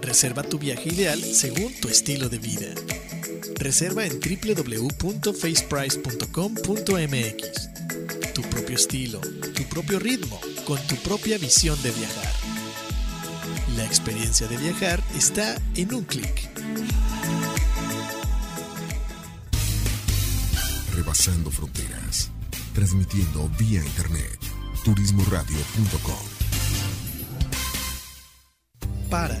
Reserva tu viaje ideal según tu estilo de vida. Reserva en www.faceprice.com.mx. Tu propio estilo, tu propio ritmo, con tu propia visión de viajar. La experiencia de viajar está en un clic. Rebasando fronteras, transmitiendo vía internet, turismoradio.com. Para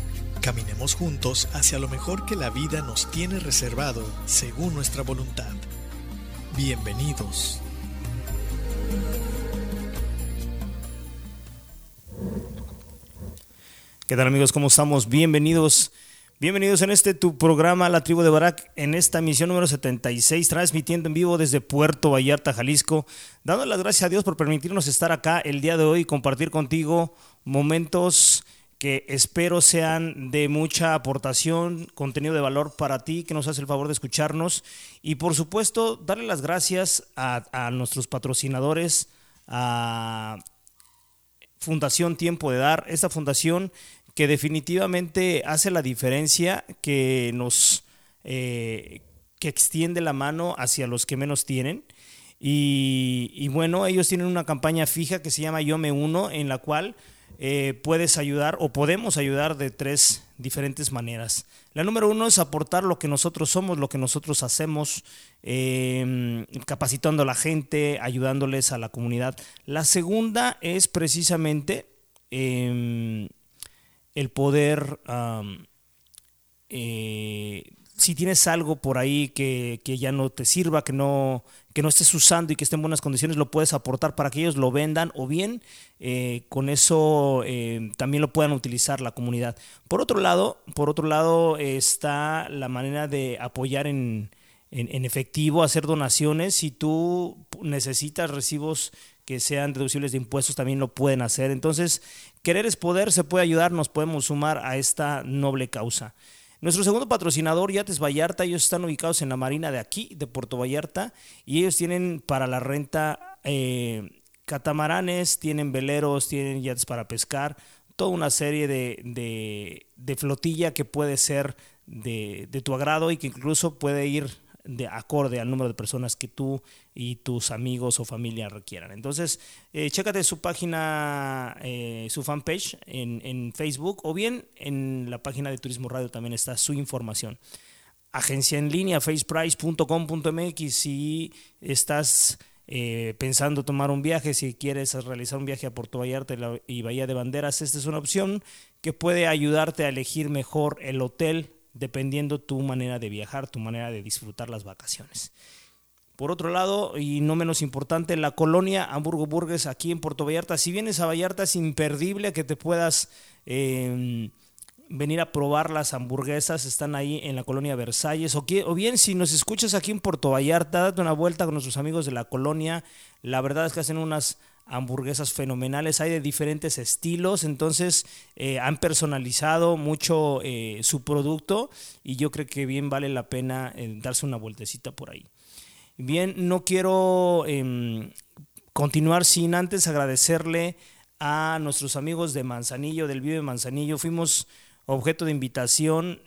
Caminemos juntos hacia lo mejor que la vida nos tiene reservado según nuestra voluntad. Bienvenidos. ¿Qué tal amigos? ¿Cómo estamos? Bienvenidos. Bienvenidos en este tu programa La Tribu de Barak, en esta emisión número 76, transmitiendo en vivo desde Puerto Vallarta, Jalisco, dando las gracias a Dios por permitirnos estar acá el día de hoy y compartir contigo momentos que espero sean de mucha aportación, contenido de valor para ti, que nos hace el favor de escucharnos. Y por supuesto, darle las gracias a, nuestros patrocinadores, a Fundación Tiempo de Dar, esta fundación que definitivamente hace la diferencia, que nos eh, que extiende la mano hacia los que menos tienen. Y, y bueno, ellos tienen una campaña fija que se llama Yo Me Uno, en la cual eh, puedes ayudar o podemos ayudar de tres diferentes maneras. La número uno es aportar lo que nosotros somos, lo que nosotros hacemos, em, capacitando a la gente, ayudándoles a la comunidad. La segunda es precisamente em, el poder eh, si tienes algo por ahí que, ya no te sirva, que no, que no estés usando y que esté en buenas condiciones, lo puedes aportar para que ellos lo vendan o bien eh, con eso eh, también lo puedan utilizar la comunidad. Por otro lado, por otro lado está la manera de apoyar en, en, efectivo, hacer donaciones. Si tú necesitas recibos que sean deducibles de impuestos, también lo pueden hacer. Entonces, querer es poder, se puede ayudar, nos podemos sumar a esta noble causa. Nuestro segundo patrocinador, Yates Vallarta, ellos están ubicados en la marina de aquí, de Puerto Vallarta, y ellos tienen para la renta eh, catamaranes, tienen veleros, tienen yates para pescar, toda una serie de, de, flotilla que puede ser de, de tu agrado y que incluso puede ir de acorde al número de personas que tú y tus amigos o familia requieran. Entonces, eh, chécate su página, eh, su fanpage en, en, Facebook o bien en la página de Turismo Radio también está su información. Agencia en línea, faceprice.com.mx, si estás eh, pensando tomar un viaje, si quieres realizar un viaje a Puerto Vallarta y Bahía de Banderas, esta es una opción que puede ayudarte a elegir mejor el hotel dependiendo tu manera de viajar, tu manera de disfrutar las vacaciones. Por otro lado, y no menos importante, la colonia Hamburgo Burgues aquí en Puerto Vallarta. Si vienes a Vallarta es imperdible que te puedas em, venir a probar las hamburguesas. Están ahí en la colonia Versalles. O, o bien si nos escuchas aquí en Puerto Vallarta, date una vuelta con nuestros amigos de la colonia. La verdad es que hacen unas hamburguesas fenomenales, hay de diferentes estilos, entonces eh, han personalizado mucho eh, su producto y yo creo que bien vale la pena eh, darse una vueltecita por ahí. Bien, no quiero em, continuar sin antes agradecerle a nuestros amigos de Manzanillo, del Vive Manzanillo, fuimos objeto de invitación,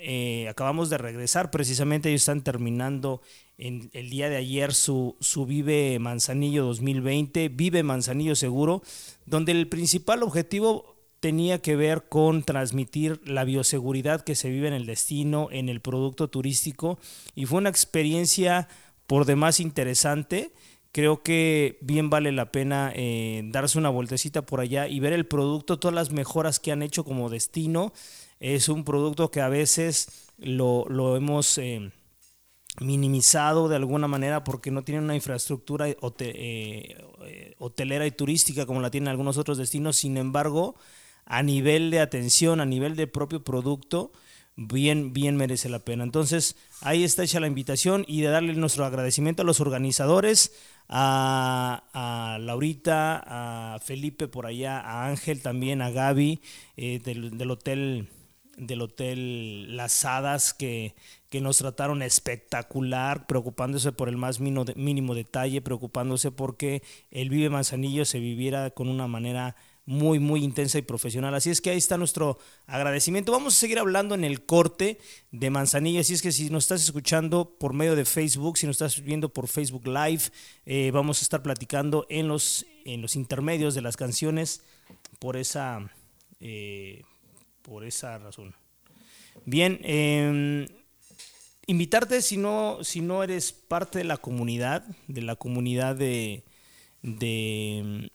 acabamos de regresar, precisamente ellos están terminando en el día de ayer su, su Vive Manzanillo 2020, Vive Manzanillo Seguro, donde el principal objetivo tenía que ver con transmitir la bioseguridad que se vive en el destino, en el producto turístico, y fue una experiencia por demás interesante. Creo que bien vale la pena eh, darse una vueltecita por allá y ver el producto, todas las mejoras que han hecho como destino. Es un producto que a veces lo, hemos... Eh, minimizado de alguna manera porque no tiene una infraestructura eh, eh, hotelera y turística como la tienen algunos otros destinos. Sin embargo, a nivel de atención, a nivel de propio producto, bien, bien merece la pena. Entonces, ahí está hecha la invitación y de darle nuestro agradecimiento a los organizadores, a, Laurita, a Felipe por allá, a Ángel también, a Gaby eh, del, del hotel del hotel Las Hadas que, que nos trataron espectacular, preocupándose por el más mínimo, detalle, preocupándose porque el Vive Manzanillo se viviera con una manera muy, muy intensa y profesional. Así es que ahí está nuestro agradecimiento. Vamos a seguir hablando en el corte de Manzanillo. Así es que si nos estás escuchando por medio de Facebook, si nos estás viendo por Facebook Live, eh, vamos a estar platicando en los, en los intermedios de las canciones por esa, eh, por esa razón. Bien, eh, invitarte si no, si no eres parte de la comunidad, de la comunidad de, de,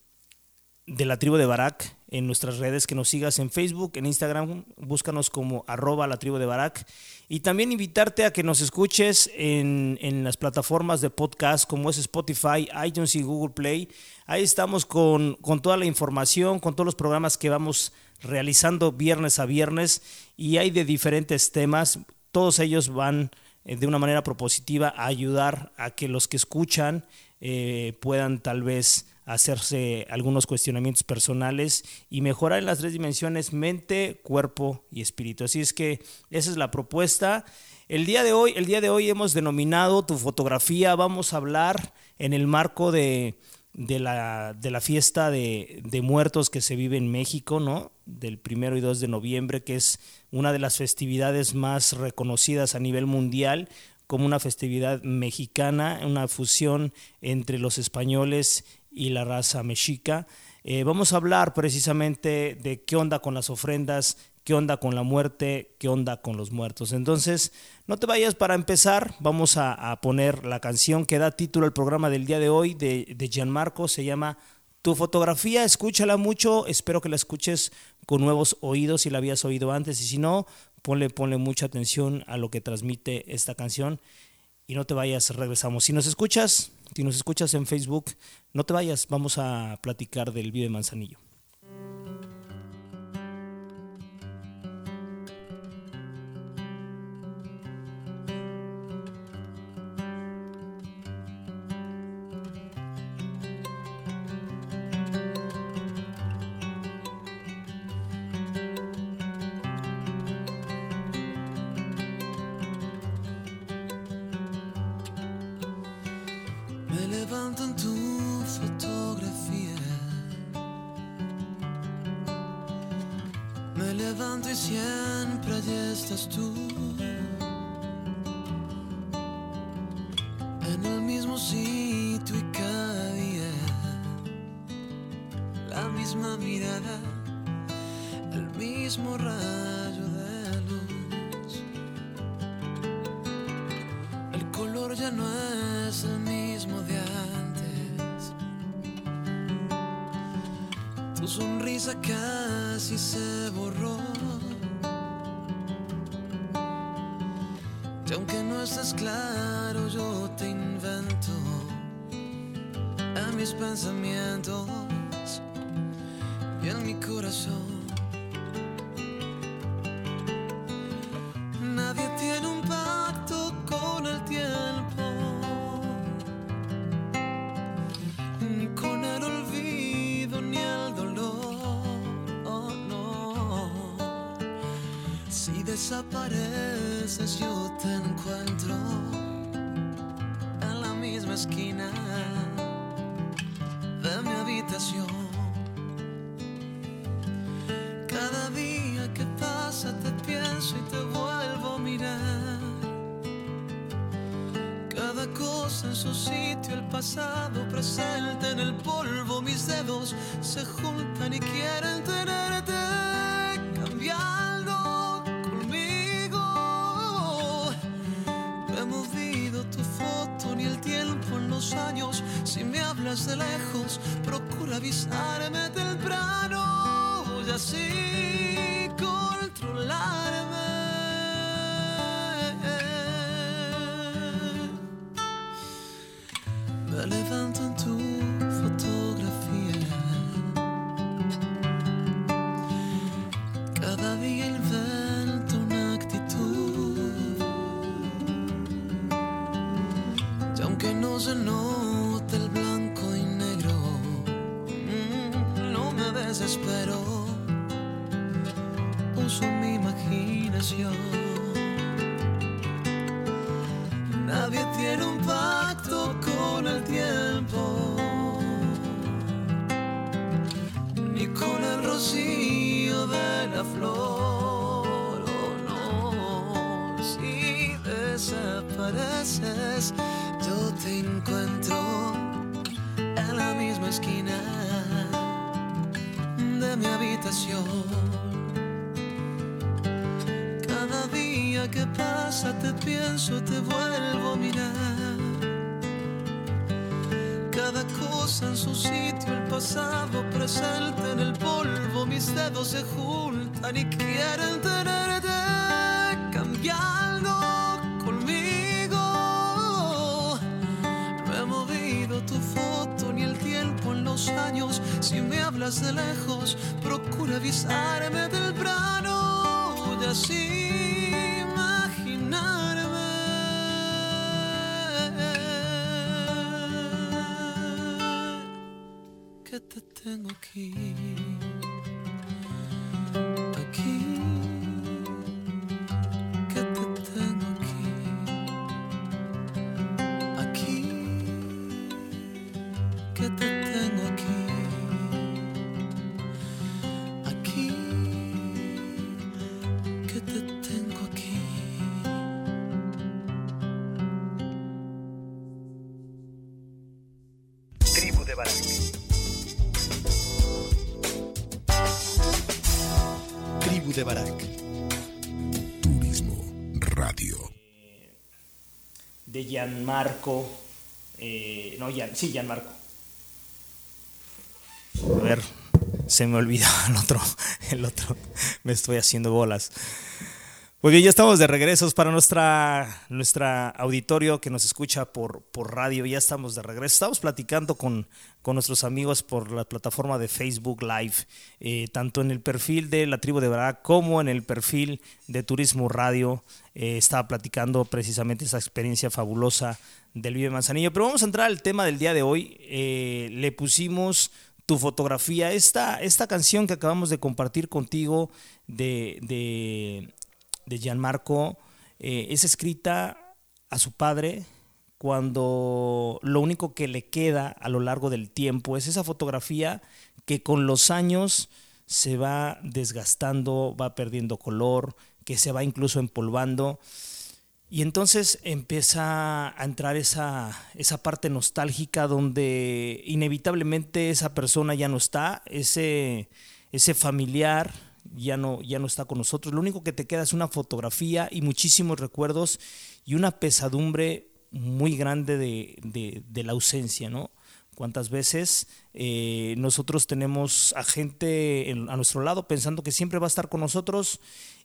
la tribu de Barak, en nuestras redes, que nos sigas en Facebook, en Instagram, búscanos como arroba la tribu de Barak. Y también invitarte a que nos escuches en, en las plataformas de podcast como es Spotify, iTunes y Google Play. Ahí estamos con, con toda la información, con todos los programas que vamos realizando viernes a viernes y hay de diferentes temas todos ellos van eh, de una manera propositiva a ayudar a que los que escuchan eh, puedan tal vez hacerse algunos cuestionamientos personales y mejorar en las tres dimensiones mente, cuerpo y espíritu. Así es que esa es la propuesta. El día de hoy, el día de hoy hemos denominado tu fotografía. Vamos a hablar en el marco de de la, de la fiesta de, de, muertos que se vive en México, ¿no? Del primero y 2 de noviembre, que es una de las festividades más reconocidas a nivel mundial como una festividad mexicana, una fusión entre los españoles y la raza mexica. Eh, vamos a hablar precisamente de qué onda con las ofrendas qué onda con la muerte, qué onda con los muertos. Entonces, no te vayas para empezar, vamos a, poner la canción que da título al programa del día de hoy de, Gianmarco, se llama Tu fotografía, escúchala mucho, espero que la escuches con nuevos oídos si la habías oído antes y si no, ponle, ponle mucha atención a lo que transmite esta canción y no te vayas, regresamos. Si nos escuchas, si nos escuchas en Facebook, no te vayas, vamos a platicar del Vive Manzanillo. Desapareces yo te encuentro en la misma esquina de mi habitación. Cada día que pasa te pienso y te vuelvo a mirar. Cada cosa en su sitio, el pasado presente en el polvo, mis dedos se juntan y quieren tenerte Si me hablas de lejos, esquina de mi habitación. Cada día que pasa te pienso, te vuelvo a mirar. Cada cosa en su sitio, el pasado presente en el polvo, mis dedos se juntan y quieren tenerte cambiando Si me hablas de lejos, procura avisarme temprano y así imaginarme que te tengo. Aquí. Gianmarco. eh, no, Gian, sí, Gianmarco. A ver, se me olvidó el otro, el otro. Me estoy haciendo bolas. Muy bien, ya estamos de regresos para nuestra, nuestra auditorio que nos escucha por, por radio. Ya estamos de regreso. Estamos platicando con, con nuestros amigos por la plataforma de Facebook Live, eh, tanto en el perfil de la tribu de Barak como en el perfil de Turismo Radio. Eh, estaba platicando precisamente esa experiencia fabulosa del Vive Manzanillo. Pero vamos a entrar al tema del día de hoy. Eh, le pusimos tu fotografía. Esta, esta canción que acabamos de compartir contigo de, de, de Gianmarco eh, es escrita a su padre cuando lo único que le queda a lo largo del tiempo es esa fotografía que con los años se va desgastando, va perdiendo color, que se va incluso empolvando. Y entonces empieza a entrar esa, esa parte nostálgica donde inevitablemente esa persona ya no está, ese, ese familiar ya no, ya no está con nosotros. Lo único que te queda es una fotografía y muchísimos recuerdos y una pesadumbre muy grande de, de, la ausencia, ¿no? Cuántas veces eh, nosotros tenemos a gente en- a nuestro lado pensando que siempre va a estar con nosotros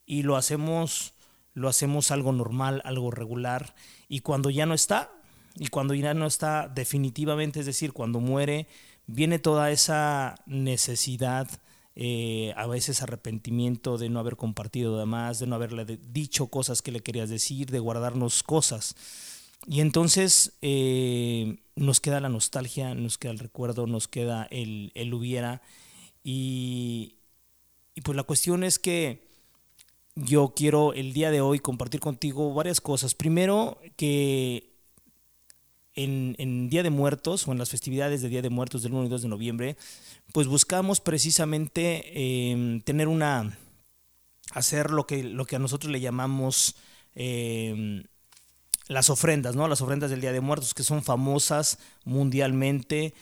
y lo hacemos lo hacemos algo normal, algo regular, y cuando ya no está, y cuando ya no está definitivamente, es decir, cuando muere, viene toda esa necesidad, eh, a veces arrepentimiento de no haber compartido de más, de no haberle dicho cosas que le querías decir, de guardarnos cosas. Y entonces eh, nos queda la nostalgia, nos queda el recuerdo, nos queda el, el hubiera. Y, y pues la cuestión es que yo quiero el día de hoy compartir contigo varias cosas. Primero, que en, Día de Muertos o en las festividades de Día de Muertos del 1 y 2 de noviembre, pues buscamos precisamente eh, tener una, hacer lo que, lo que a nosotros le llamamos eh, las ofrendas, ¿no? Las ofrendas del Día de Muertos, que son famosas mundialmente,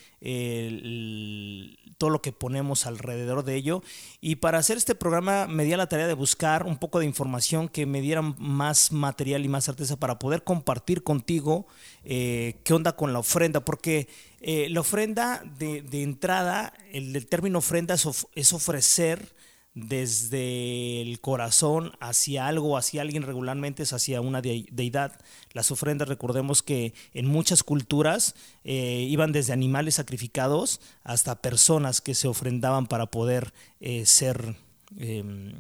todo lo que ponemos alrededor de ello. Y para hacer este programa me di a la tarea de buscar un poco de información que me diera más material y más certeza para poder compartir contigo eh, qué onda con la ofrenda, porque eh, la ofrenda de, entrada, el, término ofrenda es ofrecer desde el corazón hacia algo, hacia alguien regularmente es hacia una deidad. Las ofrendas, recordemos que en muchas culturas eh, iban desde animales sacrificados hasta personas que se ofrendaban para poder eh, ser... Em,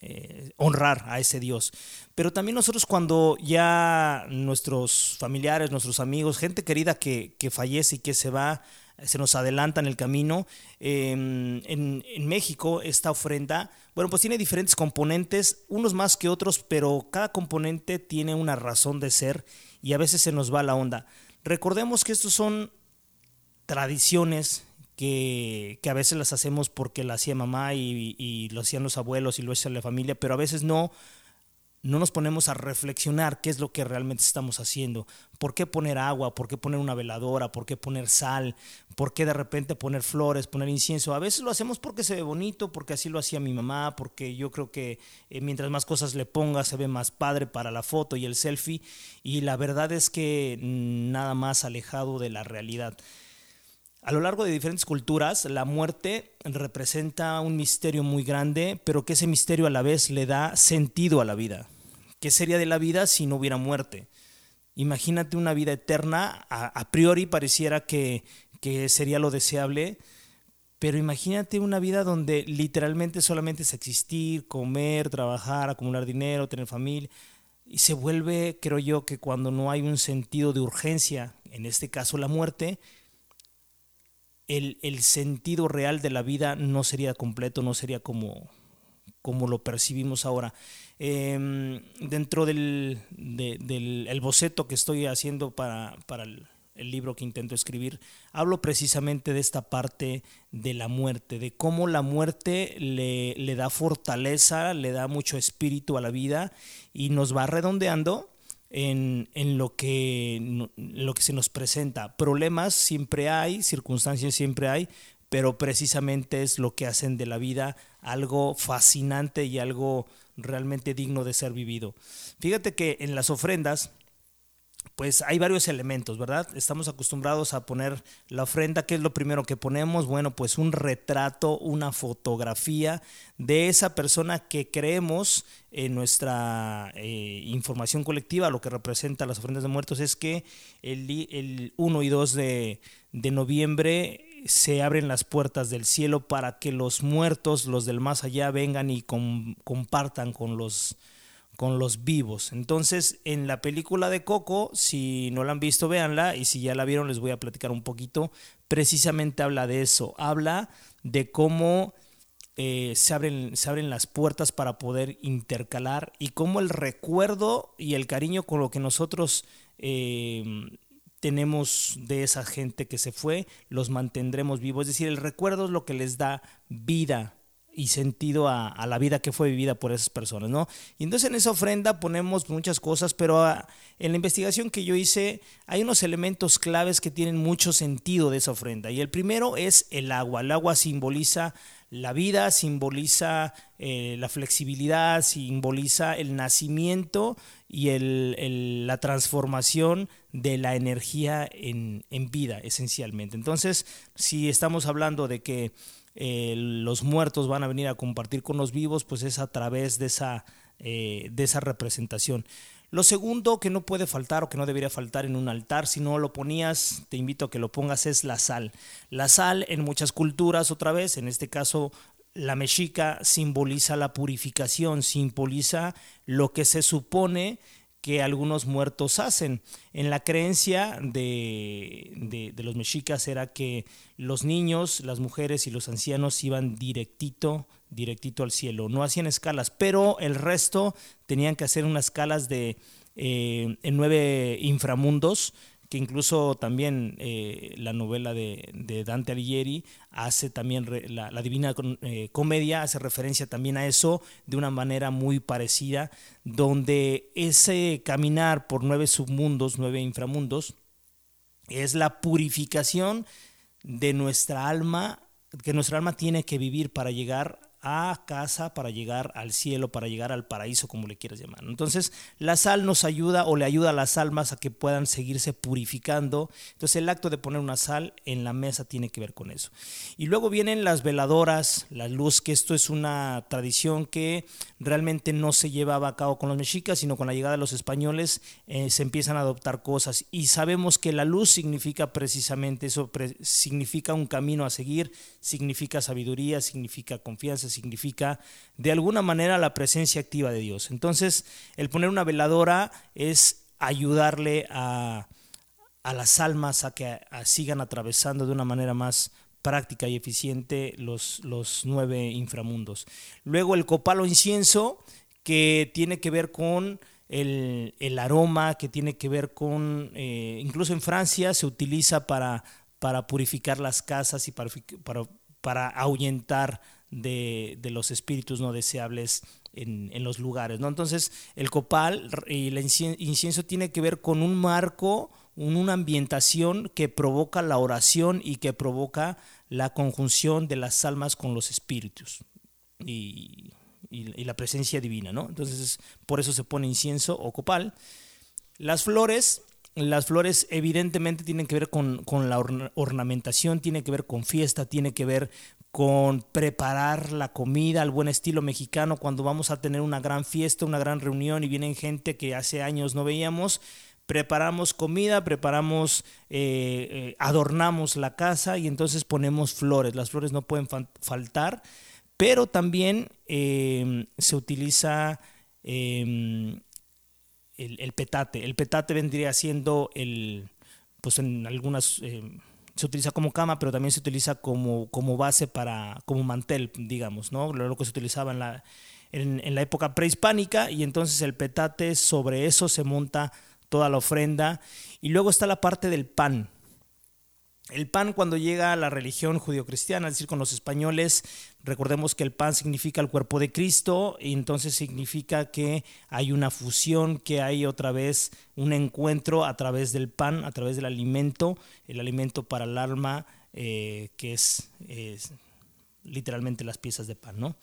eh, honrar a ese Dios. Pero también nosotros cuando ya nuestros familiares, nuestros amigos, gente querida que, que fallece y que se va se nos adelanta en el camino. Em, en, México esta ofrenda, bueno, pues tiene diferentes componentes, unos más que otros, pero cada componente tiene una razón de ser y a veces se nos va la onda. Recordemos que estos son tradiciones que, a veces las hacemos porque la hacía mamá y, y lo hacían los abuelos y lo hacía la familia, pero a veces no no nos ponemos a reflexionar qué es lo que realmente estamos haciendo. ¿Por qué poner agua? ¿Por qué poner una veladora? ¿Por qué poner sal? ¿Por qué de repente poner flores, poner incienso? A veces lo hacemos porque se ve bonito, porque así lo hacía mi mamá, porque yo creo que eh, mientras más cosas le ponga se ve más padre para la foto y el selfie. Y la verdad es que nada más alejado de la realidad. A lo largo de diferentes culturas, la muerte representa un misterio muy grande, pero que ese misterio a la vez le da sentido a la vida. ¿Qué sería de la vida si no hubiera muerte? Imagínate una vida eterna, a, priori pareciera que, que sería lo deseable, pero imagínate una vida donde literalmente solamente es existir, comer, trabajar, acumular dinero, tener familia. Y se vuelve, creo yo, que cuando no hay un sentido de urgencia, en este caso la muerte, el, sentido real de la vida no sería completo, no sería como, como lo percibimos ahora. Em, dentro del, del boceto que estoy haciendo para, para el, libro que intento escribir, hablo precisamente de esta parte de la muerte, de cómo la muerte le, le da fortaleza, le da mucho espíritu a la vida y nos va redondeando en, lo, que, lo que se nos presenta. Problemas siempre hay, circunstancias siempre hay, pero precisamente es lo que hacen de la vida algo fascinante y algo realmente digno de ser vivido. Fíjate que en las ofrendas pues hay varios elementos, ¿verdad? Estamos acostumbrados a poner la ofrenda, ¿qué es lo primero que ponemos? Bueno, pues un retrato, una fotografía de esa persona que creemos en nuestra eh, información colectiva, lo que representa las ofrendas de muertos es que el, el 1 y 2 de, de noviembre se abren las puertas del cielo para que los muertos, los del más allá, vengan y compartan con los con los vivos. Entonces, en la película de Coco, si no la han visto, véanla, y si ya la vieron, les voy a platicar un poquito. Precisamente habla de eso, habla de cómo eh, se, abren, se abren las puertas para poder intercalar y cómo el recuerdo y el cariño con lo que nosotros eh, tenemos de esa gente que se fue, los mantendremos vivos. Es decir, el recuerdo es lo que les da vida y sentido a, la vida que fue vivida por esas personas, ¿no? Y entonces en esa ofrenda ponemos muchas cosas, pero ah, en la investigación que yo hice hay unos elementos claves que tienen mucho sentido de esa ofrenda. Y el primero es el agua. El agua simboliza la vida, simboliza eh, la flexibilidad, simboliza el nacimiento y el, la transformación de la energía en, en vida, esencialmente. Entonces, si estamos hablando de que eh, los muertos van a venir a compartir con los vivos, pues es a través de esa, eh, de esa representación. Lo segundo que no puede faltar o que no debería faltar en un altar, si no lo ponías, te invito a que lo pongas, es la sal. La sal en muchas culturas, otra vez, en este caso la mexica simboliza la purificación, simboliza lo que se supone que algunos muertos hacen. En la creencia de, los mexicas era que los niños, las mujeres y los ancianos iban directito, directito al cielo. No hacían escalas, pero el resto tenían que hacer unas escalas de eh, en nueve inframundos que incluso también eh, la novela de, Dante Alighieri hace también, la, Divina eh, Comedia hace referencia también a eso de una manera muy parecida, donde ese caminar por nueve submundos, nueve inframundos, es la purificación de nuestra alma, que nuestra alma tiene que vivir para llegar a casa para llegar al cielo, para llegar al paraíso, como le quieras llamar. Entonces, la sal nos ayuda o le ayuda a las almas a que puedan seguirse purificando. Entonces, el acto de poner una sal en la mesa tiene que ver con eso. Y luego vienen las veladoras, la luz, que esto es una tradición que realmente no se llevaba a cabo con los mexicas, sino con la llegada de los españoles eh, se empiezan a adoptar cosas. Y sabemos que la luz significa precisamente eso, significa un camino a seguir, significa sabiduría, significa confianza significa de alguna manera la presencia activa de Dios. Entonces, el poner una veladora es ayudarle a, las almas a que sigan atravesando de una manera más práctica y eficiente los, los nueve inframundos. Luego el copal o incienso, que tiene que ver con el, aroma, que tiene que ver con, eh, incluso en Francia se utiliza para, para purificar las casas y para, para, para ahuyentar de, los espíritus no deseables en, los lugares. ¿no? Entonces, el copal y el incienso tiene que ver con un marco, una ambientación que provoca la oración y que provoca la conjunción de las almas con los espíritus y, la presencia divina. ¿no? Entonces, por eso se pone incienso o copal. Las flores las flores evidentemente tienen que ver con, con, la ornamentación, tiene que ver con fiesta, tiene que ver con preparar la comida al buen estilo mexicano cuando vamos a tener una gran fiesta, una gran reunión y vienen gente que hace años no veíamos. Preparamos comida, preparamos, eh, eh, adornamos la casa y entonces ponemos flores. Las flores no pueden faltar, pero también em, se utiliza em, el, petate. El petate vendría siendo el, pues en algunas em, se utiliza como cama, pero también se utiliza como, como base para, como mantel, digamos, ¿no? Lo que se utilizaba en la, en, la época prehispánica y entonces el petate, sobre eso se monta toda la ofrenda. Y luego está la parte del pan. El pan cuando llega a la religión judio-cristiana, es decir, con los españoles, recordemos que el pan significa el cuerpo de Cristo y entonces significa que hay una fusión, que hay otra vez un encuentro a través del pan, a través del alimento, el alimento para el alma, eh, que es, literalmente las piezas de pan, ¿no?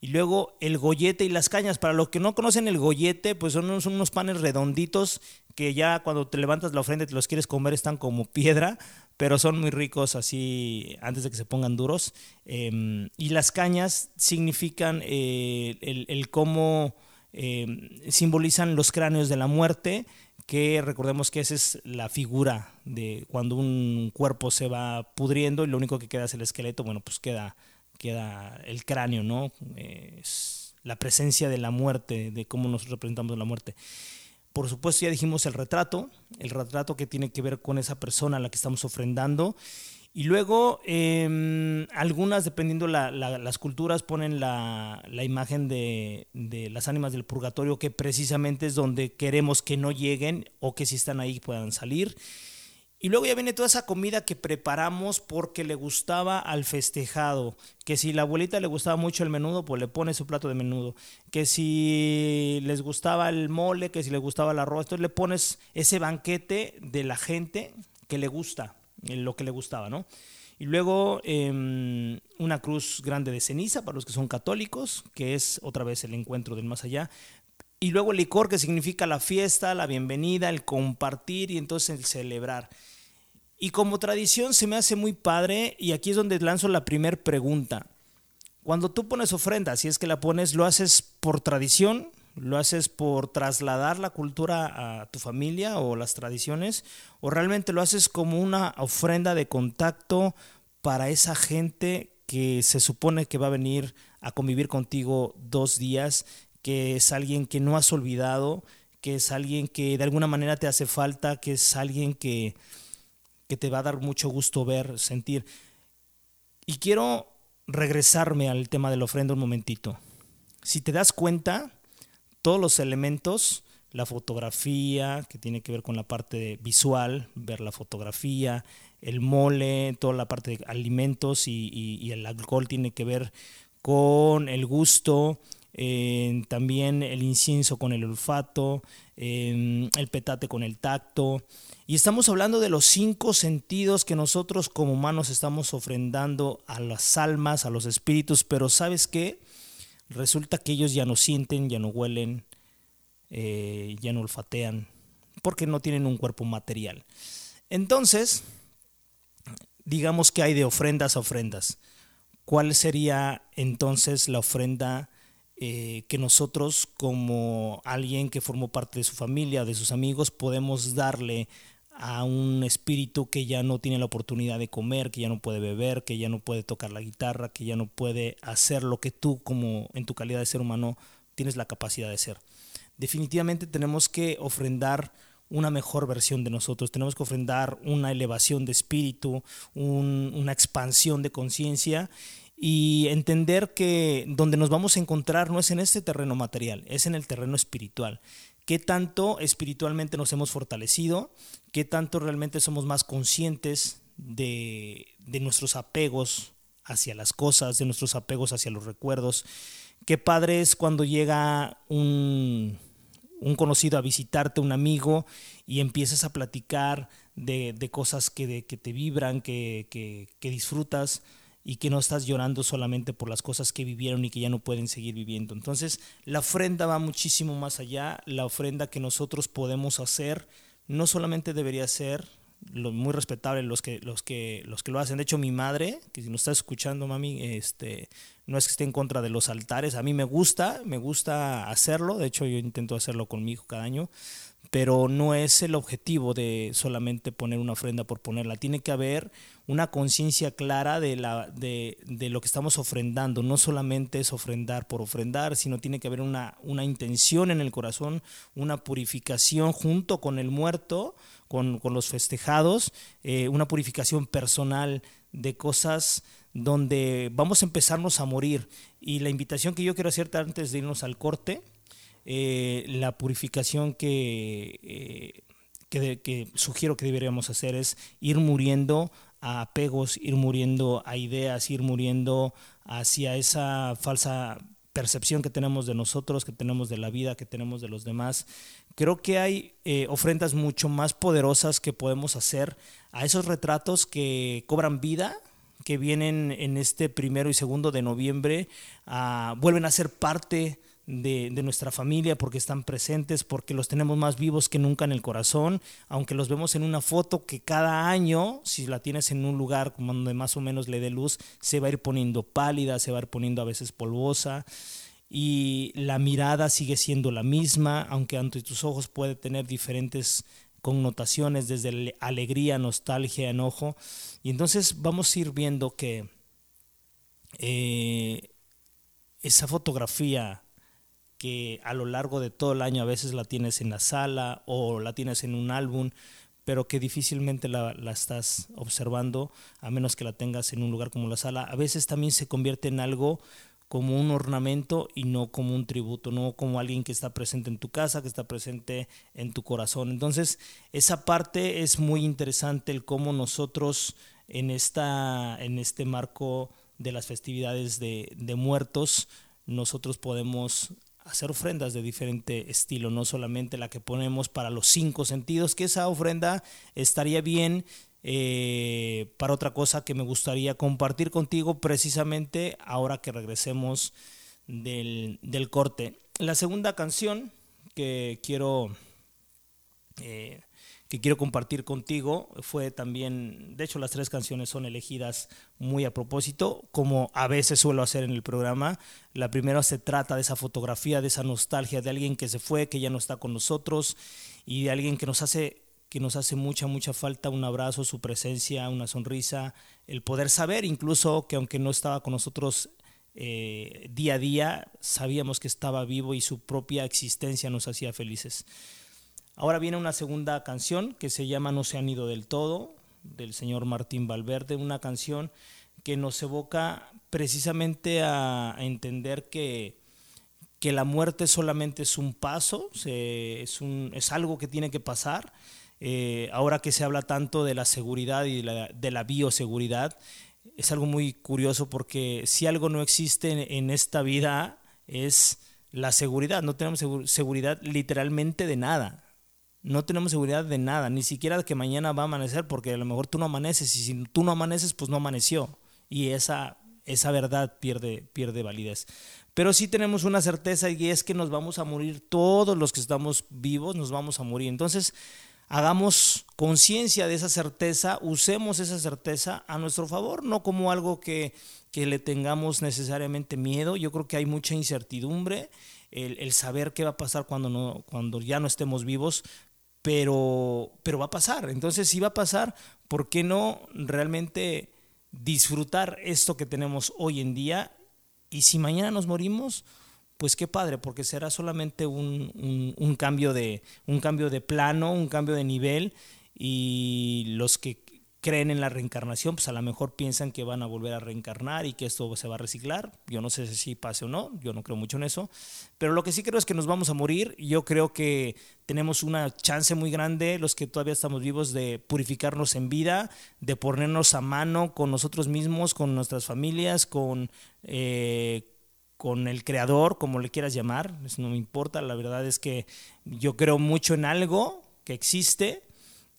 Y luego el gollete y las cañas. Para los que no conocen el gollete, pues son unos, unos panes redonditos que ya cuando te levantas la ofrenda y te los quieres comer están como piedra pero son muy ricos así antes de que se pongan duros. Em, y las cañas significan eh, el, cómo em, simbolizan los cráneos de la muerte, que recordemos que esa es la figura de cuando un cuerpo se va pudriendo y lo único que queda es el esqueleto, bueno, pues queda, queda el cráneo, ¿no? Es la presencia de la muerte, de cómo nos representamos la muerte. Por supuesto, ya dijimos el retrato, el retrato que tiene que ver con esa persona a la que estamos ofrendando. Y luego, em, algunas, dependiendo la, las culturas, ponen la, imagen de, de, las ánimas del purgatorio, que precisamente es donde queremos que no lleguen o que si están ahí puedan salir. Y luego ya viene toda esa comida que preparamos porque le gustaba al festejado. Que si la abuelita le gustaba mucho el menudo, pues le pone su plato de menudo. Que si les gustaba el mole, que si le gustaba el arroz, entonces le pones ese banquete de la gente que le gusta, lo que le gustaba, ¿no? Y luego em, una cruz grande de ceniza para los que son católicos, que es otra vez el encuentro del más allá. Y luego el licor, que significa la fiesta, la bienvenida, el compartir y entonces el celebrar. Y como tradición se me hace muy padre y aquí es donde lanzo la primera pregunta. Cuando tú pones ofrenda, si es que la pones, ¿lo haces por tradición? ¿Lo haces por trasladar la cultura a tu familia o las tradiciones? ¿O realmente lo haces como una ofrenda de contacto para esa gente que se supone que va a venir a convivir contigo dos días, que es alguien que no has olvidado, que es alguien que de alguna manera te hace falta, que es alguien que, que te va a dar mucho gusto ver, sentir. Y quiero regresarme al tema de la ofrenda un momentito. Si te das cuenta, todos los elementos la fotografía, que tiene que ver con la parte visual, ver la fotografía, el mole, toda la parte de alimentos y, el alcohol tiene que ver con el gusto, también el incienso con el olfato, el petate con el tacto. Y estamos hablando de los cinco sentidos que nosotros como humanos estamos ofrendando a las almas, a los espíritus, pero ¿sabes qué? Resulta que ellos ya no sienten, ya no huelen, eh, ya no olfatean, porque no tienen un cuerpo material. Entonces, digamos que hay de ofrendas a ofrendas. ¿Cuál sería entonces la ofrenda eh, que nosotros como alguien que formó parte de su familia, de sus amigos, podemos darle a un espíritu que ya no tiene la oportunidad de comer, que ya no puede beber, que ya no puede tocar la guitarra, que ya no puede hacer lo que tú como en tu calidad de ser humano tienes la capacidad de hacer. Definitivamente tenemos que ofrendar una mejor versión de nosotros, tenemos que ofrendar una elevación de espíritu, una expansión de conciencia y entender que donde nos vamos a encontrar no es en este terreno material, es en el terreno espiritual. Qué tanto espiritualmente nos hemos fortalecido, qué tanto realmente somos más conscientes de, nuestros apegos hacia las cosas, de nuestros apegos hacia los recuerdos. Qué padre es cuando llega un, conocido a visitarte, un amigo, y empiezas a platicar de, cosas que, que, te vibran, que, que disfrutas y que no estás llorando solamente por las cosas que vivieron y que ya no pueden seguir viviendo. Entonces, la ofrenda va muchísimo más allá. La ofrenda que nosotros podemos hacer no solamente debería ser lo muy respetable los que los que los que lo hacen. De hecho, mi madre, que si nos está escuchando, mami, este no es que esté en contra de los altares, a mí me gusta, me gusta hacerlo, de hecho yo intento hacerlo con mi hijo cada año, pero no es el objetivo de solamente poner una ofrenda por ponerla. Tiene que haber una conciencia clara de, la, de, de, lo que estamos ofrendando. No solamente es ofrendar por ofrendar, sino tiene que haber una, una intención en el corazón, una purificación junto con el muerto, con, con los festejados, eh, una purificación personal de cosas donde vamos a empezarnos a morir. Y la invitación que yo quiero hacerte antes de irnos al corte, eh, la purificación que, eh, que, sugiero que deberíamos hacer es ir muriendo a apegos, ir muriendo a ideas, ir muriendo hacia esa falsa percepción que tenemos de nosotros, que tenemos de la vida, que tenemos de los demás. Creo que hay eh, ofrendas mucho más poderosas que podemos hacer a esos retratos que cobran vida, que vienen en este primero y segundo de noviembre, vuelven a ser parte de, nuestra familia porque están presentes, porque los tenemos más vivos que nunca en el corazón, aunque los vemos en una foto que cada año, si la tienes en un lugar donde más o menos le dé luz, se va a ir poniendo pálida, se va a ir poniendo a veces polvosa y la mirada sigue siendo la misma, aunque ante tus ojos puede tener diferentes connotaciones desde alegría, nostalgia, enojo. Y entonces vamos a ir viendo que eh, esa fotografía que a lo largo de todo el año a veces la tienes en la sala o la tienes en un álbum, pero que difícilmente la, estás observando a menos que la tengas en un lugar como la sala. A veces también se convierte en algo como un ornamento y no como un tributo, no como alguien que está presente en tu casa, que está presente en tu corazón. Entonces, esa parte es muy interesante, el cómo nosotros en, esta, en este marco de las festividades de, de muertos, nosotros podemos hacer ofrendas de diferente estilo, no solamente la que ponemos para los cinco sentidos, que esa ofrenda estaría bien eh, para otra cosa que me gustaría compartir contigo precisamente ahora que regresemos del, corte. La segunda canción que quiero eh, que quiero compartir contigo fue también, de hecho las tres canciones son elegidas muy a propósito, como a veces suelo hacer en el programa. La primera se trata de esa fotografía, de esa nostalgia de alguien que se fue, que ya no está con nosotros y de alguien que nos hace que nos hace mucha, mucha falta un abrazo, su presencia, una sonrisa, el poder saber incluso que aunque no estaba con nosotros eh, día a día, sabíamos que estaba vivo y su propia existencia nos hacía felices. Ahora viene una segunda canción que se llama No se han ido del todo, del señor Martín Valverde, una canción que nos evoca precisamente a, entender que, que la muerte solamente es un paso, es, algo que tiene que pasar. Eh, ahora que se habla tanto de la seguridad y de la, bioseguridad, es algo muy curioso porque si algo no existe en esta vida es la seguridad. No tenemos seguridad literalmente de nada. No tenemos seguridad de nada, ni siquiera de que mañana va a amanecer, porque a lo mejor tú no amaneces y si tú no amaneces, pues no amaneció. Y esa, esa verdad pierde, pierde validez. Pero sí tenemos una certeza y es que nos vamos a morir, todos los que estamos vivos nos vamos a morir. Entonces, hagamos conciencia de esa certeza, usemos esa certeza a nuestro favor, no como algo que, que le tengamos necesariamente miedo. Yo creo que hay mucha incertidumbre, el, el, saber qué va a pasar cuando, no, cuando ya no estemos vivos, pero, pero va a pasar. Entonces, si va a pasar, ¿por qué no realmente disfrutar esto que tenemos hoy en día? Y si mañana nos morimos, pues qué padre, porque será solamente un, un, cambio de, un cambio de plano, un cambio de nivel, y los que creen en la reencarnación, pues a lo mejor piensan que van a volver a reencarnar y que esto se va a reciclar. Yo no sé si pase o no, yo no creo mucho en eso. Pero lo que sí creo es que nos vamos a morir. Yo creo que tenemos una chance muy grande, los que todavía estamos vivos, de purificarnos en vida, de ponernos a mano con nosotros mismos, con nuestras familias, con... Eh, con el creador, como le quieras llamar, eso no me importa, la verdad es que yo creo mucho en algo que existe,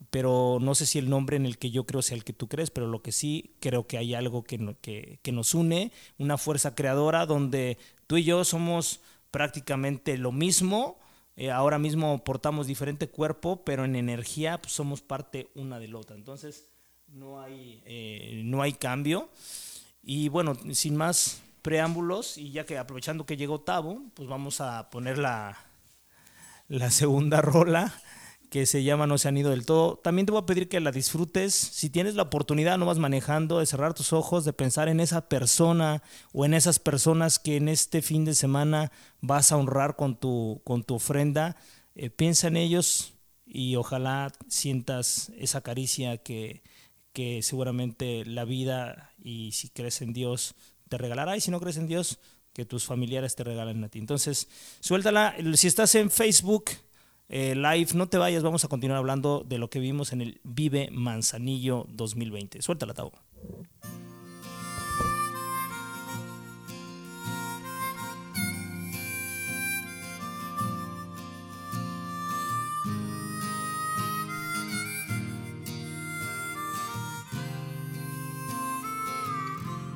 pero no sé si el nombre en el que yo creo sea el que tú crees, pero lo que sí creo que hay algo que, que, nos une, una fuerza creadora donde tú y yo somos prácticamente lo mismo, eh, ahora mismo portamos diferente cuerpo, pero en energía pues, somos parte una de la otra, entonces no hay, eh, no hay cambio. Y bueno, sin más preámbulos, y ya que aprovechando que llegó Tavo, pues vamos a poner la, la segunda rola que se llama No se han ido del todo. También te voy a pedir que la disfrutes. Si tienes la oportunidad, no vas manejando, de cerrar tus ojos, de pensar en esa persona o en esas personas que en este fin de semana vas a honrar con tu, con tu ofrenda. Eh, piensa en ellos y ojalá sientas esa caricia que, que seguramente la vida y si crees en Dios te regalará y si no crees en Dios que tus familiares te regalen a ti. Entonces, suéltala. Si estás en Facebook, eh, live, no te vayas, vamos a continuar hablando de lo que vimos en el Vive Manzanillo 2020. Suéltala, Tavo.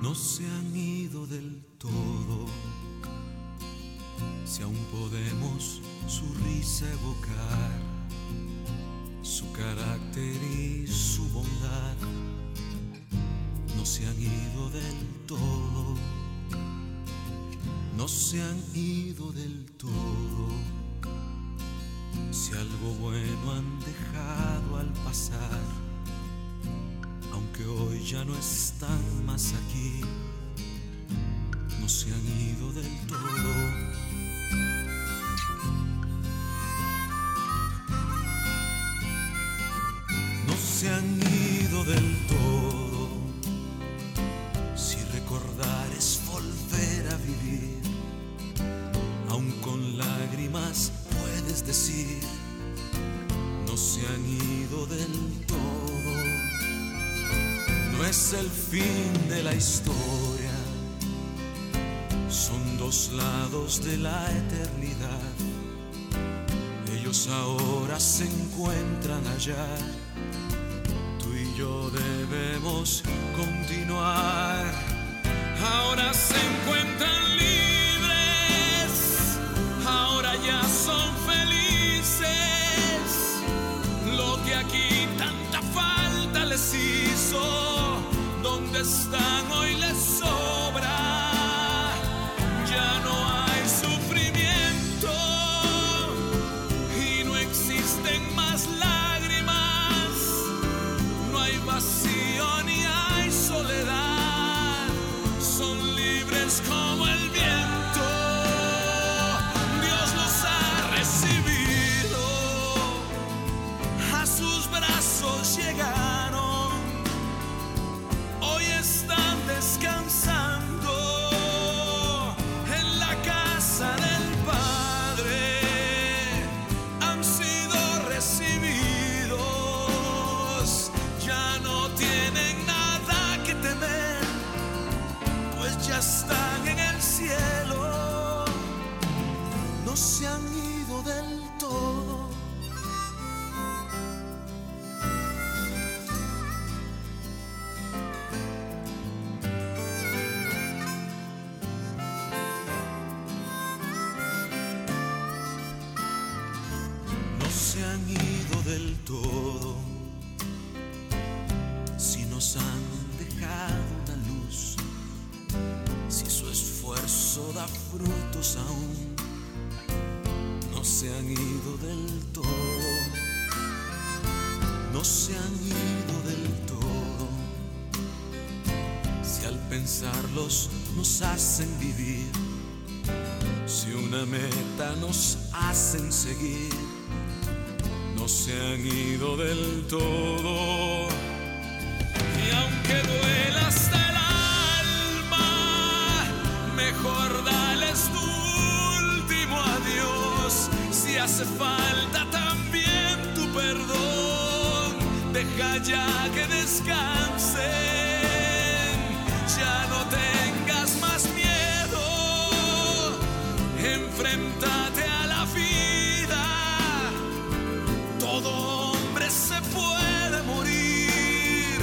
No se han ido del todo, si aún podemos su risa evocar, su carácter y su bondad no se han ido del todo, no se han ido del todo. Si algo bueno han dejado al pasar, aunque hoy ya no están más aquí, no se han ido del todo. Se han ido del todo. Si recordar es volver a vivir, aun con lágrimas puedes decir, no se han ido del todo. No es el fin de la historia, son dos lados de la eternidad. Ellos ahora se encuentran allá yo debemos continuar. Ahora se encuentran libres, ahora ya son felices. Lo que aquí tanta falta les hizo, ¿dónde están hoy les sobra? Frutos aún, no se han ido del todo, no se han ido del todo. Si al pensarlos nos hacen vivir, si una meta nos hacen seguir, no se han ido del todo. Y aunque duela hace falta también tu perdón, deja ya que descansen. Ya no tengas más miedo, enfréntate a la vida. Todo hombre se puede morir.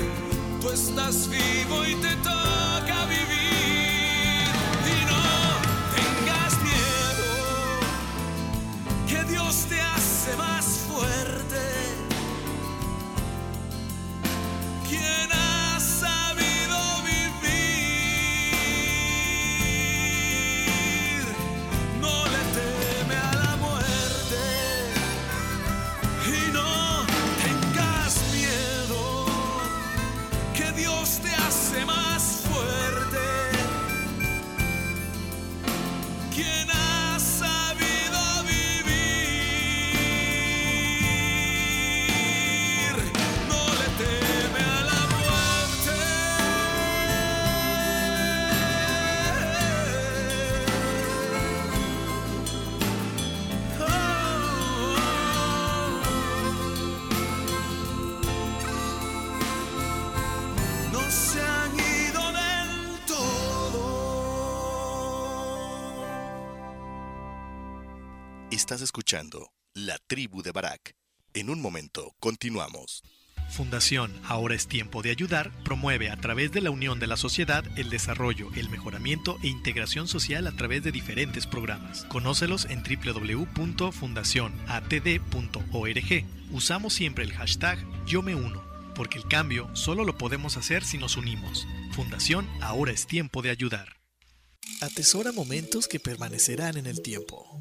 Tú estás vivo y te toca Estás escuchando La Tribu de Barak. En un momento, continuamos. Fundación Ahora es Tiempo de Ayudar promueve a través de la unión de la sociedad el desarrollo, el mejoramiento e integración social a través de diferentes programas. Conócelos en www.fundacionatd.org. Usamos siempre el hashtag Yo me uno, porque el cambio solo lo podemos hacer si nos unimos. Fundación Ahora es Tiempo de Ayudar. Atesora momentos que permanecerán en el tiempo.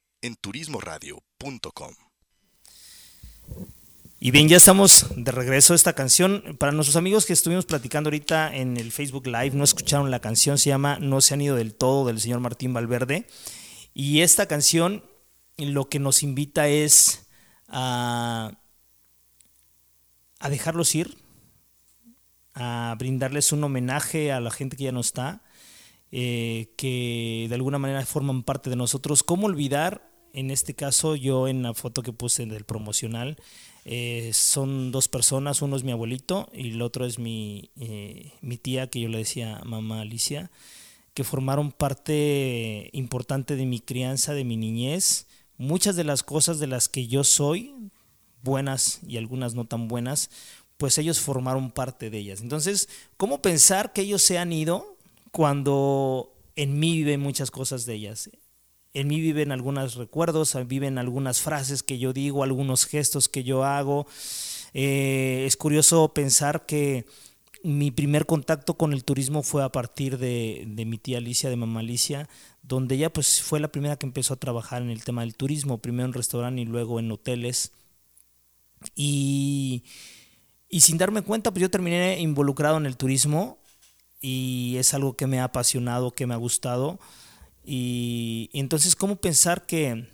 en turismoradio.com. Y bien, ya estamos de regreso a esta canción. Para nuestros amigos que estuvimos platicando ahorita en el Facebook Live, no escucharon la canción, se llama No se han ido del todo del señor Martín Valverde. Y esta canción lo que nos invita es a, dejarlos ir, a brindarles un homenaje a la gente que ya no está, eh, que de alguna manera forman parte de nosotros. ¿Cómo olvidar? En este caso, yo en la foto que puse del promocional, eh, son dos personas, uno es mi abuelito y el otro es mi, eh, mi tía, que yo le decía mamá Alicia, que formaron parte importante de mi crianza, de mi niñez. Muchas de las cosas de las que yo soy, buenas y algunas no tan buenas, pues ellos formaron parte de ellas. Entonces, ¿cómo pensar que ellos se han ido cuando en mí viven muchas cosas de ellas? En mí viven algunos recuerdos, viven algunas frases que yo digo, algunos gestos que yo hago. Eh, es curioso pensar que mi primer contacto con el turismo fue a partir de, mi tía Alicia, de mamá Alicia, donde ella pues fue la primera que empezó a trabajar en el tema del turismo, primero en restaurante y luego en hoteles. Y, y sin darme cuenta, pues yo terminé involucrado en el turismo y es algo que me ha apasionado, que me ha gustado. Y, entonces, ¿cómo pensar que,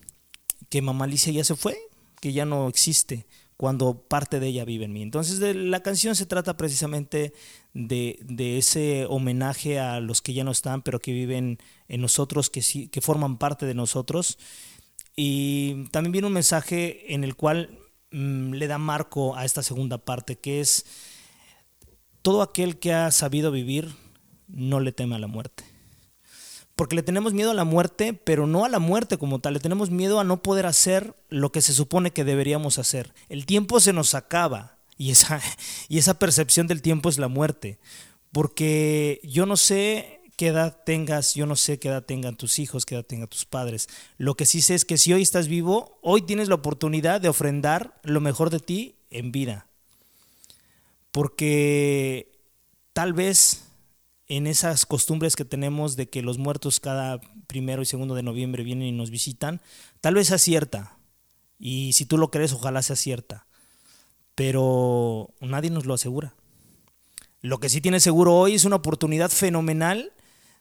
que mamá ya se fue? Que ya no existe cuando parte de ella vive en mí. Entonces la canción se trata precisamente de, de, ese homenaje a los que ya no están, pero que viven en nosotros, que, sí, que forman parte de nosotros. Y también viene un mensaje en el cual mmm, le da marco a esta segunda parte, que es todo aquel que ha sabido vivir no le teme a la muerte. Porque le tenemos miedo a la muerte, pero no a la muerte como tal, le tenemos miedo a no poder hacer lo que se supone que deberíamos hacer. El tiempo se nos acaba y esa, y esa percepción del tiempo es la muerte. Porque yo no sé qué edad tengas, yo no sé qué edad tengan tus hijos, qué edad tengan tus padres. Lo que sí sé es que si hoy estás vivo, hoy tienes la oportunidad de ofrendar lo mejor de ti en vida. Porque tal vez en esas costumbres que tenemos de que los muertos cada primero y segundo de noviembre vienen y nos visitan, tal vez sea cierta. Y si tú lo crees, ojalá sea cierta. Pero nadie nos lo asegura. Lo que sí tienes seguro hoy es una oportunidad fenomenal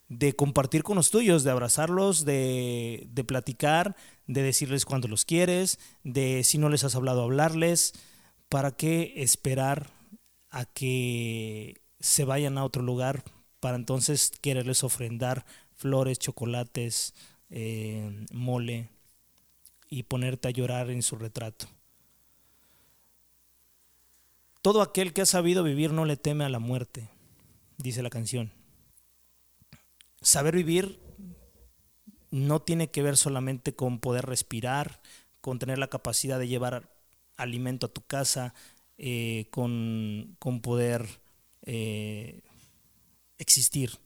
de compartir con los tuyos, de abrazarlos, de, de platicar, de decirles cuándo los quieres, de si no les has hablado, hablarles. ¿Para qué esperar a que se vayan a otro lugar para entonces quererles ofrendar flores, chocolates, eh, mole y ponerte a llorar en su retrato. Todo aquel que ha sabido vivir no le teme a la muerte, dice la canción. Saber vivir no tiene que ver solamente con poder respirar, con tener la capacidad de llevar alimento a tu casa, eh, con, con, poder eh, existir.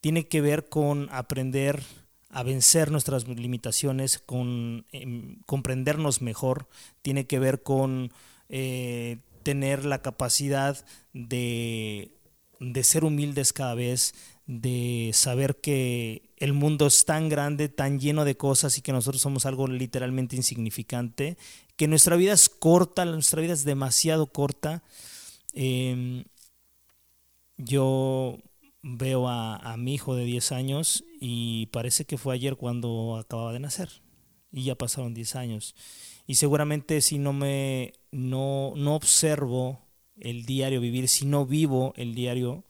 Tiene que ver con aprender a vencer nuestras limitaciones, con em, comprendernos mejor, tiene que ver con eh, tener la capacidad de, de ser humildes cada vez, de saber que el mundo es tan grande, tan lleno de cosas y que nosotros somos algo literalmente insignificante, que nuestra vida es corta, nuestra vida es demasiado corta. Eh, yo veo a, mi hijo de 10 años y parece que fue ayer cuando acababa de nacer y ya pasaron 10 años. Y seguramente si no me no, no observo el diario vivir, si no vivo el diario,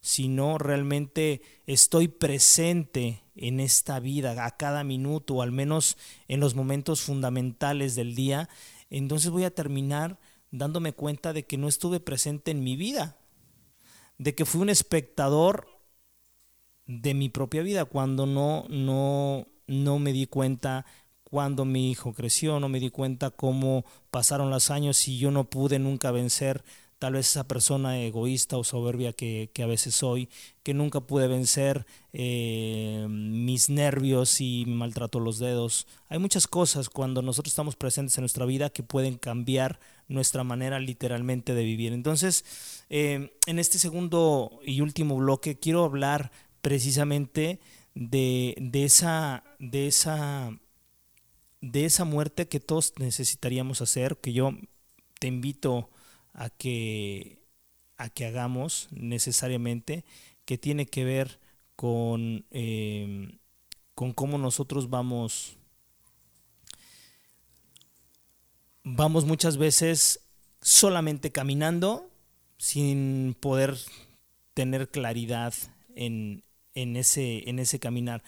si no realmente estoy presente en esta vida a cada minuto o al menos en los momentos fundamentales del día, entonces voy a terminar dándome cuenta de que no estuve presente en mi vida, de que fui un espectador de mi propia vida cuando no, no, no me di cuenta cuando mi hijo creció, no me di cuenta cómo pasaron los años y yo no pude nunca vencer tal vez esa persona egoísta o soberbia que, a veces soy, que nunca pude vencer eh, mis nervios y me maltrato los dedos. Hay muchas cosas cuando nosotros estamos presentes en nuestra vida que pueden cambiar nuestra manera literalmente de vivir. Entonces, eh, en este segundo y último bloque quiero hablar precisamente de, de, esa, de, esa, de esa muerte que todos necesitaríamos hacer, que yo te invito a que, a que hagamos necesariamente, que tiene que ver con, em, con cómo nosotros vamos, vamos muchas veces solamente caminando sin poder tener claridad en, en, ese, en ese caminar.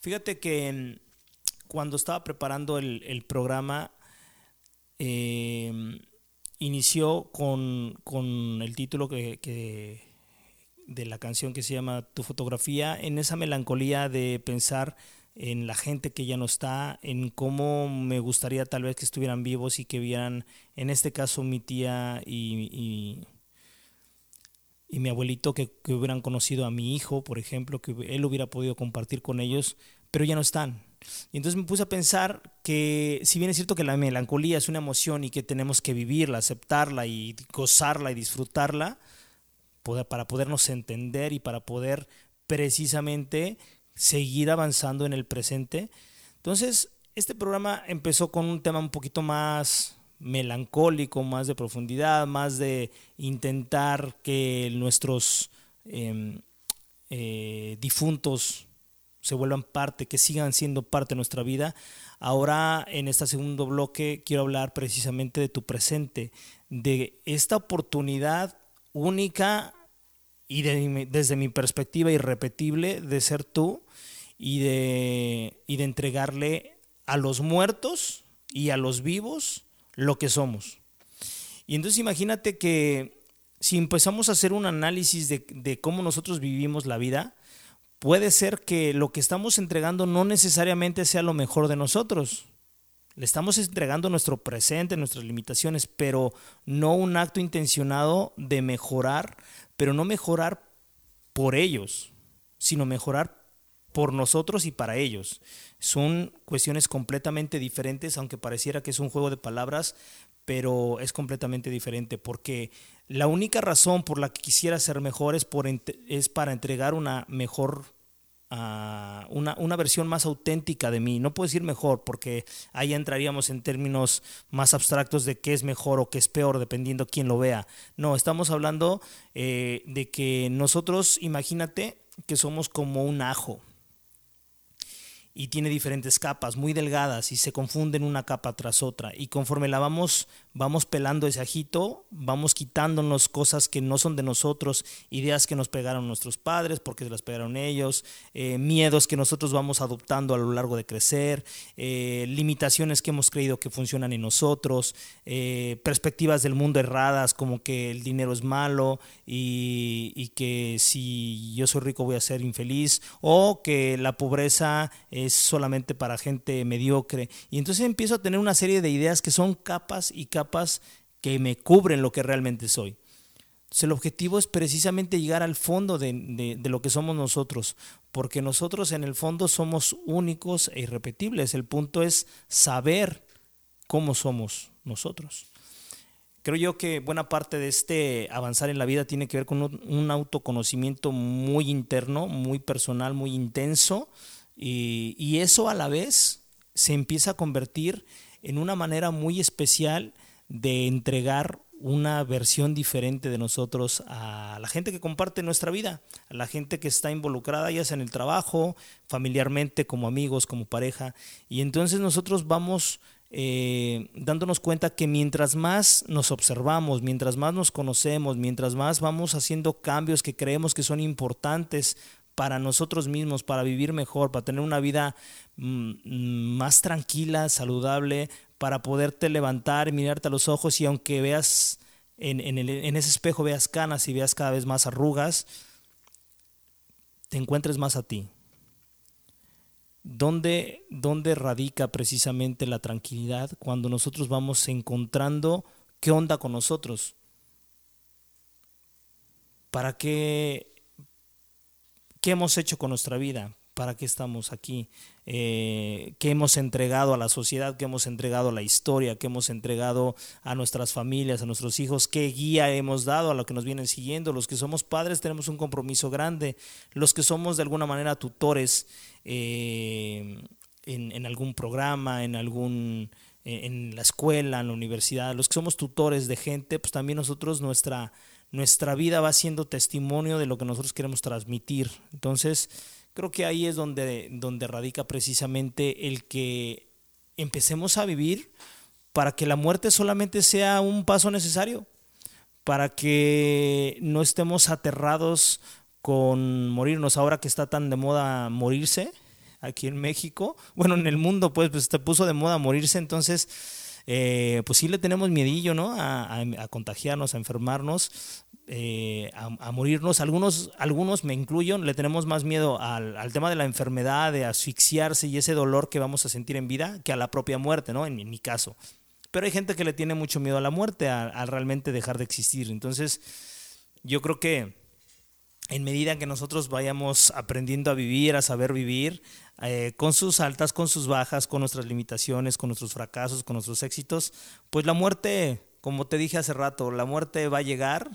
Fíjate que cuando estaba preparando el, el programa, eh, inició con, el título que, de la canción que se llama Tu fotografía, en esa melancolía de pensar en la gente que ya no está, en cómo me gustaría tal vez que estuvieran vivos y que vieran, en este caso mi tía y, y, mi abuelito, que, que, hubieran conocido a mi hijo, por ejemplo, que él hubiera podido compartir con ellos, pero ya no están. Y entonces me puse a pensar que si bien es cierto que la melancolía es una emoción y que tenemos que vivirla, aceptarla y gozarla y disfrutarla, para podernos entender y para poder precisamente seguir avanzando en el presente. Entonces, este programa empezó con un tema un poquito más melancólico, más de profundidad, más de intentar que nuestros em, eh, difuntos se vuelvan parte, que sigan siendo parte de nuestra vida. Ahora en este segundo bloque quiero hablar precisamente de tu presente, de esta oportunidad única y desde mi perspectiva irrepetible de ser tú y de, y de entregarle a los muertos y a los vivos lo que somos. Y entonces imagínate que si empezamos a hacer un análisis de, de cómo nosotros vivimos la vida, puede ser que lo que estamos entregando no necesariamente sea lo mejor de nosotros. Le estamos entregando nuestro presente, nuestras limitaciones, pero no un acto intencionado de mejorar, pero no mejorar por ellos, sino mejorar por nosotros y para ellos. Son cuestiones completamente diferentes, aunque pareciera que es un juego de palabras, pero es completamente diferente, porque la única razón por la que quisiera ser mejor es, por, es para entregar una mejor una, una, versión más auténtica de mí. No puedo decir mejor, porque ahí entraríamos en términos más abstractos de qué es mejor o qué es peor, dependiendo quién lo vea. No, estamos hablando eh, de que nosotros, imagínate que somos como un ajo y tiene diferentes capas muy delgadas y se confunden una capa tras otra y conforme la vamos vamos pelando ese ajito vamos quitándonos cosas que no son de nosotros ideas que nos pegaron nuestros padres porque se las pegaron ellos eh, miedos que nosotros vamos adoptando a lo largo de crecer eh, limitaciones que hemos creído que funcionan en nosotros eh, perspectivas del mundo erradas como que el dinero es malo y, y que si yo soy rico voy a ser infeliz o que la pobreza es solamente para gente mediocre. Y entonces empiezo a tener una serie de ideas que son capas y capas que me cubren lo que realmente soy. Entonces el objetivo es precisamente llegar al fondo de, de, lo que somos nosotros, porque nosotros en el fondo somos únicos e irrepetibles. El punto es saber cómo somos nosotros. Creo yo que buena parte de este avanzar en la vida tiene que ver con un, autoconocimiento muy interno, muy personal, muy intenso, y, eso a la vez se empieza a convertir en una manera muy especial de entregar una versión diferente de nosotros a la gente que comparte nuestra vida, a la gente que está involucrada ya sea en el trabajo, familiarmente, como amigos, como pareja. Y entonces nosotros vamos eh, dándonos cuenta que mientras más nos observamos, mientras más nos conocemos, mientras más vamos haciendo cambios que creemos que son importantes para nosotros mismos, para vivir mejor, para tener una vida más tranquila, saludable, para poderte levantar, mirarte a los ojos y aunque veas en, en, ese espejo veas canas y veas cada vez más arrugas, te encuentres más a ti. ¿Dónde, ¿Dónde radica precisamente la tranquilidad cuando nosotros vamos encontrando qué onda con nosotros? ¿Para qué ¿Qué hemos hecho con nuestra vida? ¿Para qué estamos aquí? Eh, ¿Qué hemos entregado a la sociedad? ¿Qué hemos entregado a la historia? ¿Qué hemos entregado a nuestras familias, a nuestros hijos? ¿Qué guía hemos dado a los que nos vienen siguiendo? Los que somos padres tenemos un compromiso grande. Los que somos de alguna manera tutores eh, en, algún programa, en algún en la escuela, en la universidad, los que somos tutores de gente, pues también nosotros nuestra nuestra vida va siendo testimonio de lo que nosotros queremos transmitir. Entonces, creo que ahí es donde, donde radica precisamente el que empecemos a vivir para que la muerte solamente sea un paso necesario, para que no estemos aterrados con morirnos. Ahora que está tan de moda morirse aquí en México, bueno, en el mundo pues, pues te puso de moda morirse, entonces eh, pues sí le tenemos miedillo, ¿no? A, contagiarnos, a enfermarnos, eh, a, morirnos. Algunos, algunos, me incluyo, le tenemos más miedo al, tema de la enfermedad, de asfixiarse y ese dolor que vamos a sentir en vida, que a la propia muerte, ¿no? En, mi caso. Pero hay gente que le tiene mucho miedo a la muerte, a realmente dejar de existir. Entonces, yo creo que en medida que nosotros vayamos aprendiendo a vivir, a saber vivir, eh, con sus altas, con sus bajas, con nuestras limitaciones, con nuestros fracasos, con nuestros éxitos, pues la muerte, como te dije hace rato, la muerte va a llegar,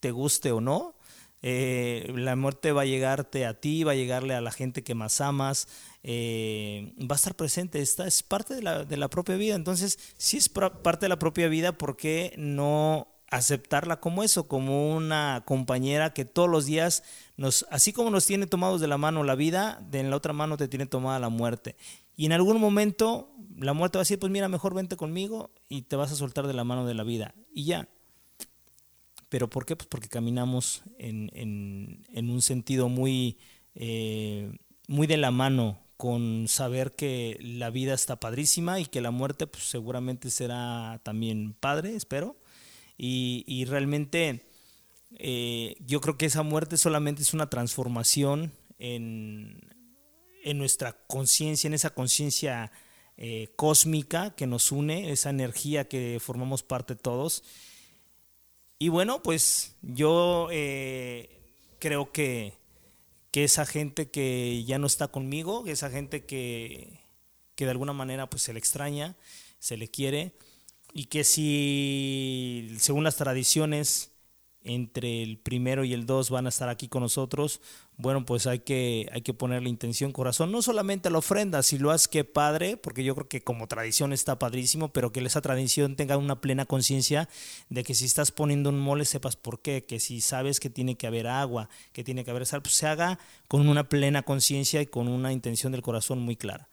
te guste o no. Eh, la muerte va a llegarte a ti, va a llegarle a la gente que más amas, eh, va a estar presente, esta es parte de la, de la propia vida. Entonces, si es parte de la propia vida, ¿por qué no aceptarla como eso, como una compañera que todos los días nos, así como nos tiene tomados de la mano la vida, de en la otra mano te tiene tomada la muerte. Y en algún momento la muerte va a decir, pues mira, mejor vente conmigo y te vas a soltar de la mano de la vida. Y ya. ¿Pero por qué? Pues porque caminamos en, en, un sentido muy, eh, muy de la mano con saber que la vida está padrísima y que la muerte pues seguramente será también padre, espero y, realmente eh, yo creo que esa muerte solamente es una transformación en, en nuestra conciencia, en esa conciencia eh, cósmica que nos une, esa energía que formamos parte todos. Y bueno, pues yo eh, creo que, que, esa gente que ya no está conmigo, esa gente que, que de alguna manera pues se le extraña, se le quiere, y que si según las tradiciones entre el primero y el dos van a estar aquí con nosotros, bueno, pues hay que, hay que ponerle intención, corazón, no solamente a la ofrenda, si lo haces que padre, porque yo creo que como tradición está padrísimo, pero que esa tradición tenga una plena conciencia de que si estás poniendo un mole sepas por qué, que si sabes que tiene que haber agua, que tiene que haber sal, pues se haga con una plena conciencia y con una intención del corazón muy clara.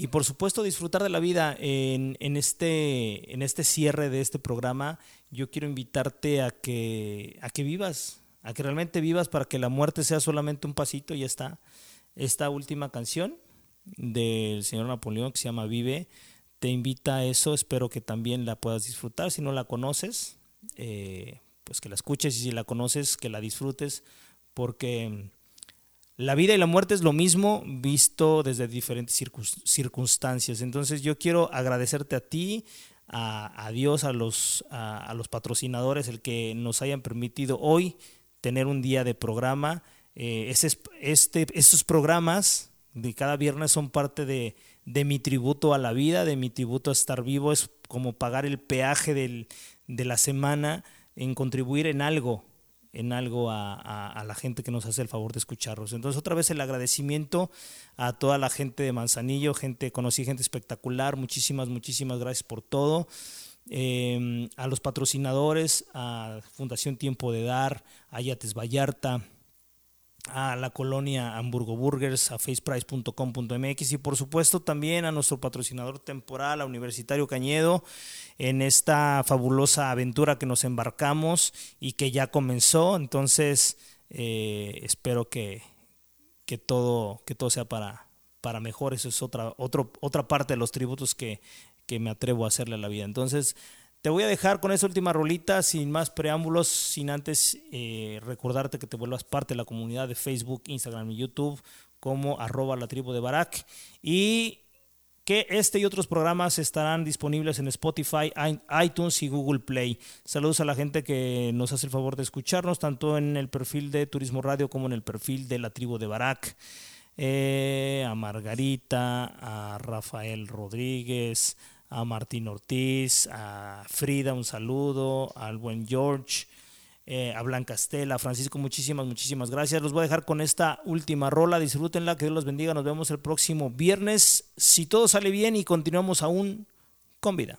Y por supuesto disfrutar de la vida en, en, este, en este cierre de este programa. Yo quiero invitarte a que, a que vivas, a que realmente vivas para que la muerte sea solamente un pasito y ya está. Esta última canción del señor Napoleón que se llama Vive te invita a eso. Espero que también la puedas disfrutar. Si no la conoces, eh, pues que la escuches y si la conoces, que la disfrutes porque la vida y la muerte es lo mismo visto desde diferentes circunstancias. Entonces yo quiero agradecerte a ti, a, Dios, a los, a, los patrocinadores, el que nos hayan permitido hoy tener un día de programa. Eh, este, estos programas de cada viernes son parte de, mi tributo a la vida, de mi tributo a estar vivo. Es como pagar el peaje de la semana en contribuir en algo en algo a, la gente que nos hace el favor de escucharlos. Entonces, otra vez el agradecimiento a toda la gente de Manzanillo, gente, conocí gente espectacular, muchísimas, muchísimas gracias por todo. Em, a los patrocinadores, a Fundación Tiempo de Dar, a Yates Vallarta, a la colonia Hamburgo Burgers, a faceprice.com.mx y por supuesto también a nuestro patrocinador temporal, a Universitario Cañedo, en esta fabulosa aventura que nos embarcamos y que ya comenzó. Entonces, eh, espero que, que, todo, que todo sea para, para mejor. Eso es otra, otro, otra parte de los tributos que, que me atrevo a hacerle a la vida. Entonces, te voy a dejar con esa última rolita, sin más preámbulos, sin antes eh, recordarte que te vuelvas parte de la comunidad de Facebook, Instagram y YouTube como arroba la tribu de Barak. Y que este y otros programas estarán disponibles en Spotify, iTunes y Google Play. Saludos a la gente que nos hace el favor de escucharnos, tanto en el perfil de Turismo Radio como en el perfil de la tribu de Barak. Eh, a Margarita, a Rafael Rodríguez, a Martín Ortiz, a Frida, un saludo, al buen George, eh, a Blanca Estela, Francisco, muchísimas, muchísimas gracias. Los voy a dejar con esta última rola, disfrútenla, que Dios los bendiga, nos vemos el próximo viernes, si todo sale bien y continuamos aún con vida.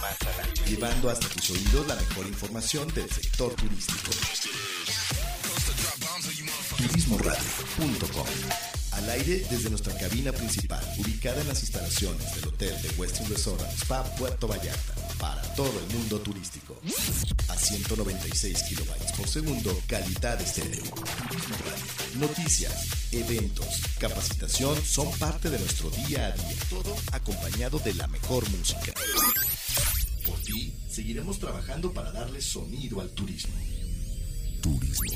Más llevando hasta tus oídos la mejor información del sector turístico. Turismoradio.com Al aire desde nuestra cabina principal, ubicada en las instalaciones del Hotel de Westin Resort Spa Puerto Vallarta, para todo el mundo turístico. A 196 kilobytes por segundo, calidad estéreo. Noticias, eventos, capacitación son parte de nuestro día a día, todo acompañado de la mejor música. Por ti, seguiremos trabajando para darle sonido al turismo. Turismo